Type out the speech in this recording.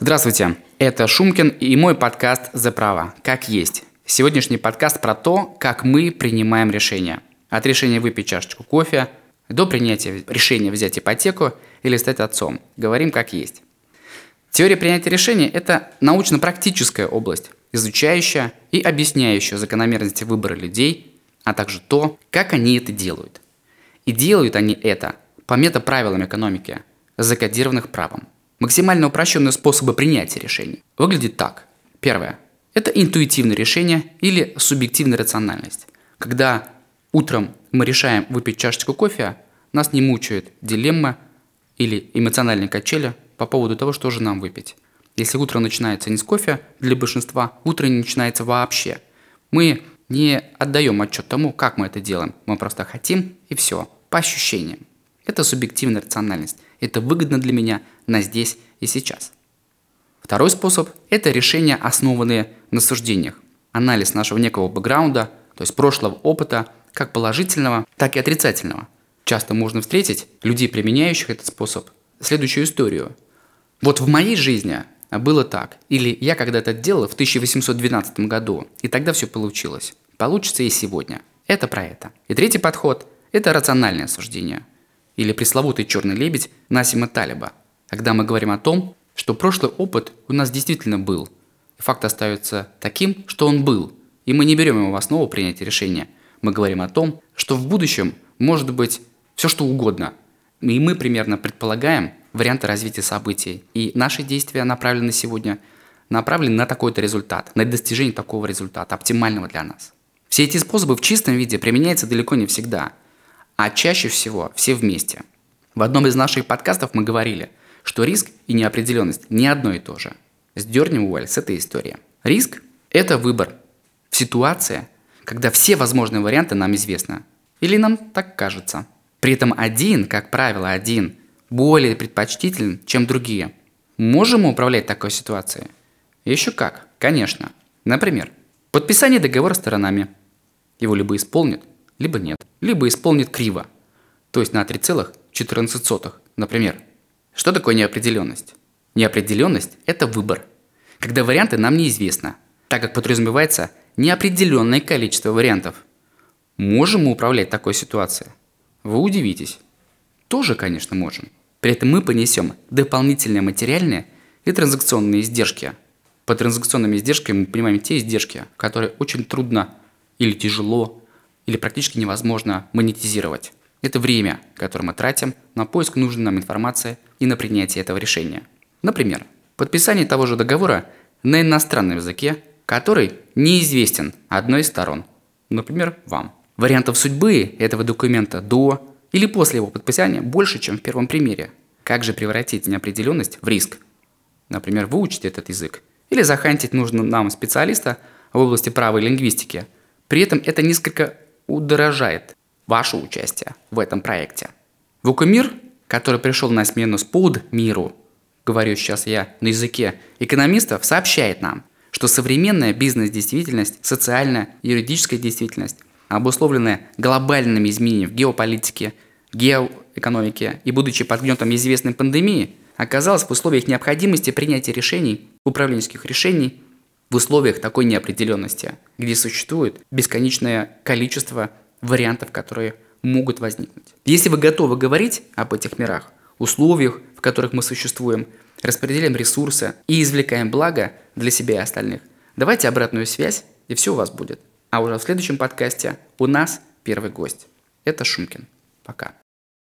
Здравствуйте, это Шумкин и мой подкаст «За право. Как есть». Сегодняшний подкаст про то, как мы принимаем решения. От решения выпить чашечку кофе до принятия решения взять ипотеку или стать отцом. Говорим как есть. Теория принятия решений – это научно-практическая область, изучающая и объясняющая закономерности выбора людей, а также то, как они это делают. И делают они это по метаправилам экономики, закодированных правом. Максимально упрощенные способы принятия решений выглядит так. Первое. Это интуитивное решение или субъективная рациональность. Когда утром мы решаем выпить чашечку кофе, нас не мучает дилемма или эмоциональные качели по поводу того, что же нам выпить. Если утро начинается не с кофе, для большинства утро не начинается вообще. Мы не отдаем отчет тому, как мы это делаем. Мы просто хотим и все, по ощущениям. Это субъективная рациональность. Это выгодно для меня на здесь и сейчас. Второй способ – это решения, основанные на суждениях. Анализ нашего некого бэкграунда, то есть прошлого опыта, как положительного, так и отрицательного. Часто можно встретить людей, применяющих этот способ, следующую историю – вот в моей жизни было так. Или я когда-то делал в 1812 году, и тогда все получилось. Получится и сегодня. Это про это. И третий подход – это рациональное суждение. Или пресловутый черный лебедь Насима Талиба. Когда мы говорим о том, что прошлый опыт у нас действительно был. Факт остается таким, что он был. И мы не берем его в основу принятия решения. Мы говорим о том, что в будущем может быть все что угодно. И мы примерно предполагаем, варианты развития событий. И наши действия направлены сегодня направлены на такой-то результат, на достижение такого результата, оптимального для нас. Все эти способы в чистом виде применяются далеко не всегда, а чаще всего все вместе. В одном из наших подкастов мы говорили, что риск и неопределенность не одно и то же. Сдернем вуаль с этой истории. Риск – это выбор в ситуации, когда все возможные варианты нам известны. Или нам так кажется. При этом один, как правило, один более предпочтителен, чем другие. Можем мы управлять такой ситуацией? Еще как, конечно. Например, подписание договора сторонами. Его либо исполнит, либо нет. Либо исполнит криво, то есть на 3,14, например. Что такое неопределенность? Неопределенность – это выбор, когда варианты нам неизвестны, так как подразумевается неопределенное количество вариантов. Можем мы управлять такой ситуацией? Вы удивитесь. Тоже, конечно, можем. При этом мы понесем дополнительные материальные и транзакционные издержки. По транзакционными издержками мы понимаем те издержки, которые очень трудно или тяжело, или практически невозможно монетизировать. Это время, которое мы тратим на поиск нужной нам информации и на принятие этого решения. Например, подписание того же договора на иностранном языке, который неизвестен одной из сторон, например, вам. Вариантов судьбы этого документа до или после его подписания больше, чем в первом примере. Как же превратить неопределенность в риск? Например, выучить этот язык или захантить нужного нам специалиста в области права и лингвистики. При этом это несколько удорожает ваше участие в этом проекте. Вукумир, который пришел на смену спуд миру, говорю сейчас я на языке экономистов, сообщает нам, что современная бизнес-действительность, социальная юридическая действительность обусловленная глобальными изменениями в геополитике, геоэкономике и будучи под гнетом известной пандемии, оказалась в условиях необходимости принятия решений, управленческих решений, в условиях такой неопределенности, где существует бесконечное количество вариантов, которые могут возникнуть. Если вы готовы говорить об этих мирах, условиях, в которых мы существуем, распределяем ресурсы и извлекаем благо для себя и остальных, давайте обратную связь, и все у вас будет. А уже в следующем подкасте у нас первый гость. Это Шумкин. Пока.